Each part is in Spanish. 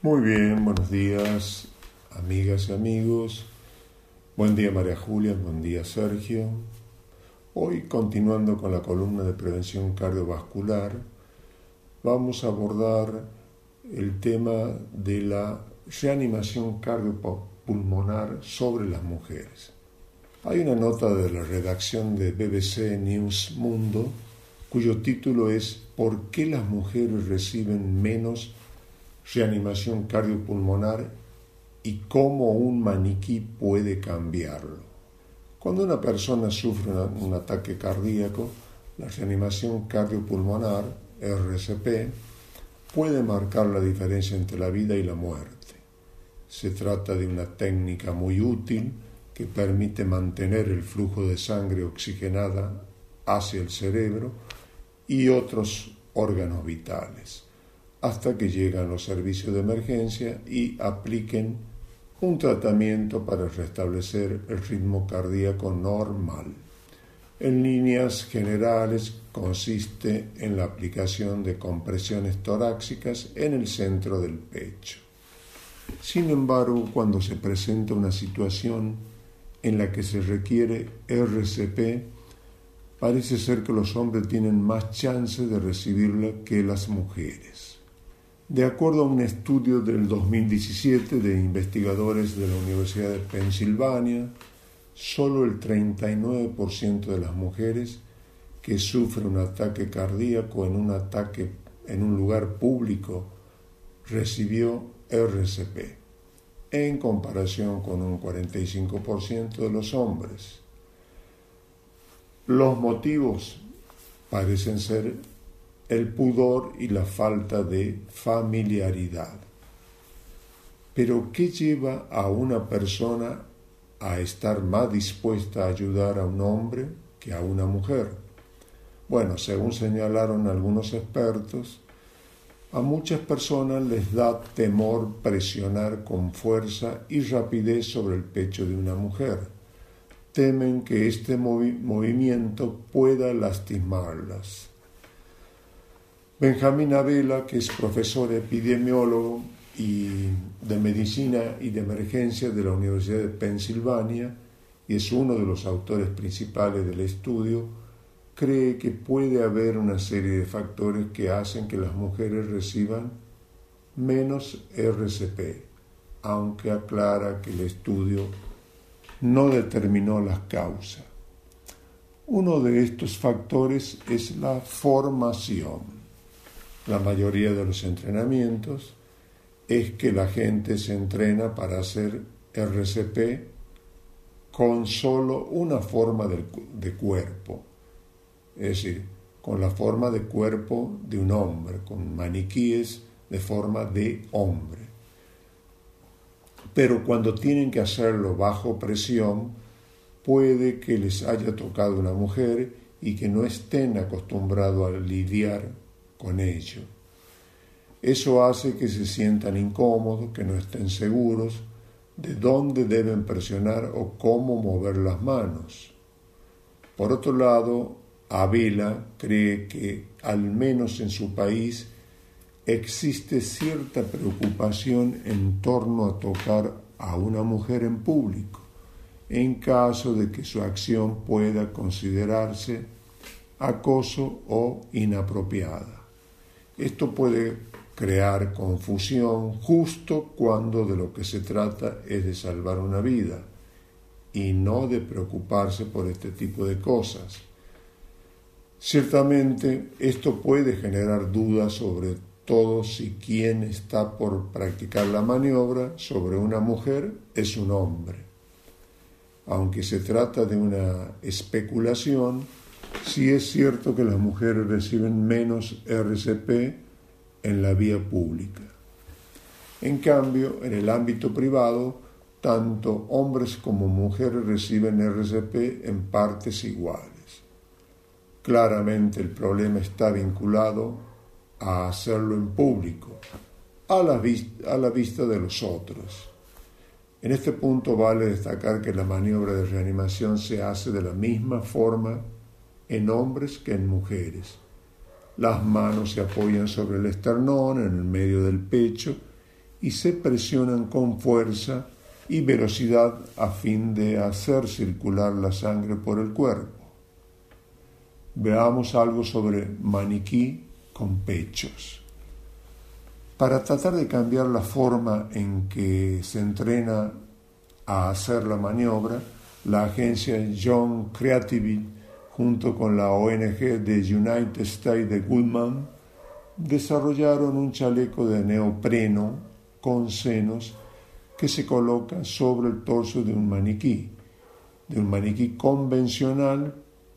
Muy bien, buenos días, amigas y amigos. Buen día María Julia, buen día Sergio. Hoy, continuando con la columna de prevención cardiovascular, vamos a abordar el tema de la reanimación cardiopulmonar sobre las mujeres. Hay una nota de la redacción de BBC News Mundo cuyo título es ¿Por qué las mujeres reciben menos reanimación cardiopulmonar y cómo un maniquí puede cambiarlo. Cuando una persona sufre un ataque cardíaco, la reanimación cardiopulmonar, RCP, puede marcar la diferencia entre la vida y la muerte. Se trata de una técnica muy útil que permite mantener el flujo de sangre oxigenada hacia el cerebro y otros órganos vitales hasta que llegan los servicios de emergencia y apliquen un tratamiento para restablecer el ritmo cardíaco normal. En líneas generales consiste en la aplicación de compresiones torácicas en el centro del pecho. Sin embargo, cuando se presenta una situación en la que se requiere RCP, parece ser que los hombres tienen más chance de recibirla que las mujeres. De acuerdo a un estudio del 2017 de investigadores de la Universidad de Pensilvania, solo el 39% de las mujeres que sufren un ataque cardíaco en un ataque en un lugar público recibió RCP, en comparación con un 45% de los hombres. Los motivos parecen ser el pudor y la falta de familiaridad. Pero ¿qué lleva a una persona a estar más dispuesta a ayudar a un hombre que a una mujer? Bueno, según señalaron algunos expertos, a muchas personas les da temor presionar con fuerza y rapidez sobre el pecho de una mujer. Temen que este movimiento pueda lastimarlas. Benjamín Abela, que es profesor epidemiólogo y de medicina y de emergencia de la Universidad de Pensilvania y es uno de los autores principales del estudio, cree que puede haber una serie de factores que hacen que las mujeres reciban menos RCP, aunque aclara que el estudio no determinó las causas. Uno de estos factores es la formación la mayoría de los entrenamientos es que la gente se entrena para hacer RCP con solo una forma de, cuerpo, es decir, con la forma de cuerpo de un hombre, con maniquíes de forma de hombre. Pero cuando tienen que hacerlo bajo presión, puede que les haya tocado una mujer y que no estén acostumbrados a lidiar con ello. Eso hace que se sientan incómodos, que no estén seguros de dónde deben presionar o cómo mover las manos. Por otro lado, Abela cree que, al menos en su país, existe cierta preocupación en torno a tocar a una mujer en público, en caso de que su acción pueda considerarse acoso o inapropiada. Esto puede crear confusión justo cuando de lo que se trata es de salvar una vida y no de preocuparse por este tipo de cosas. Ciertamente esto puede generar dudas sobre todo si quien está por practicar la maniobra sobre una mujer es un hombre. Aunque se trata de una especulación, Sí es cierto que las mujeres reciben menos RCP en la vía pública. En cambio, en el ámbito privado, tanto hombres como mujeres reciben RCP en partes iguales. Claramente el problema está vinculado a hacerlo en público, a la, vista, a la vista de los otros. En este punto vale destacar que la maniobra de reanimación se hace de la misma forma en hombres que en mujeres. Las manos se apoyan sobre el esternón, en el medio del pecho, y se presionan con fuerza y velocidad a fin de hacer circular la sangre por el cuerpo. Veamos algo sobre maniquí con pechos. Para tratar de cambiar la forma en que se entrena a hacer la maniobra, la agencia John Creativity junto con la ONG de United States de Goodman desarrollaron un chaleco de neopreno con senos que se coloca sobre el torso de un maniquí, de un maniquí convencional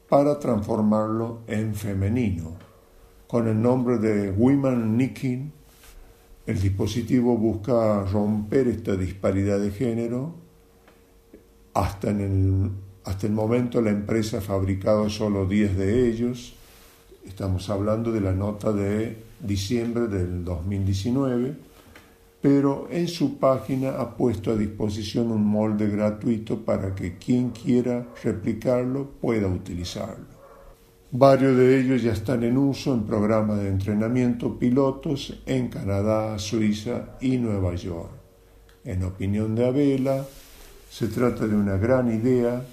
para transformarlo en femenino. Con el nombre de Women Nicking, el dispositivo busca romper esta disparidad de género. Hasta, en el, hasta el momento la empresa ha fabricado solo 10 de ellos. Estamos hablando de la nota de diciembre del 2019 pero en su página ha puesto a disposición un molde gratuito para que quien quiera replicarlo pueda utilizarlo. Varios de ellos ya están en uso en programas de entrenamiento pilotos en Canadá, Suiza y Nueva York. En opinión de Abela, se trata de una gran idea.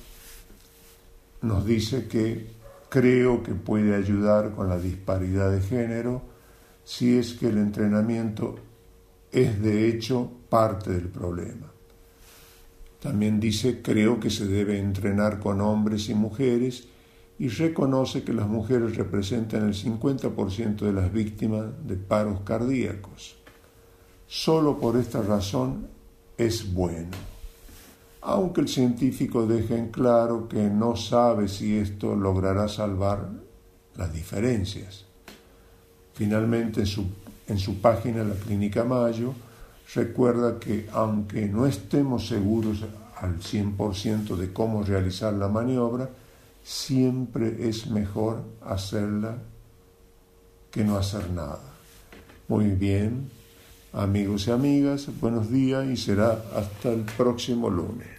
Nos dice que creo que puede ayudar con la disparidad de género si es que el entrenamiento es de hecho parte del problema. También dice, creo que se debe entrenar con hombres y mujeres y reconoce que las mujeres representan el 50% de las víctimas de paros cardíacos. Solo por esta razón es bueno. Aunque el científico deja en claro que no sabe si esto logrará salvar las diferencias. Finalmente, en su en su página La Clínica Mayo, recuerda que aunque no estemos seguros al 100% de cómo realizar la maniobra, siempre es mejor hacerla que no hacer nada. Muy bien, amigos y amigas, buenos días y será hasta el próximo lunes.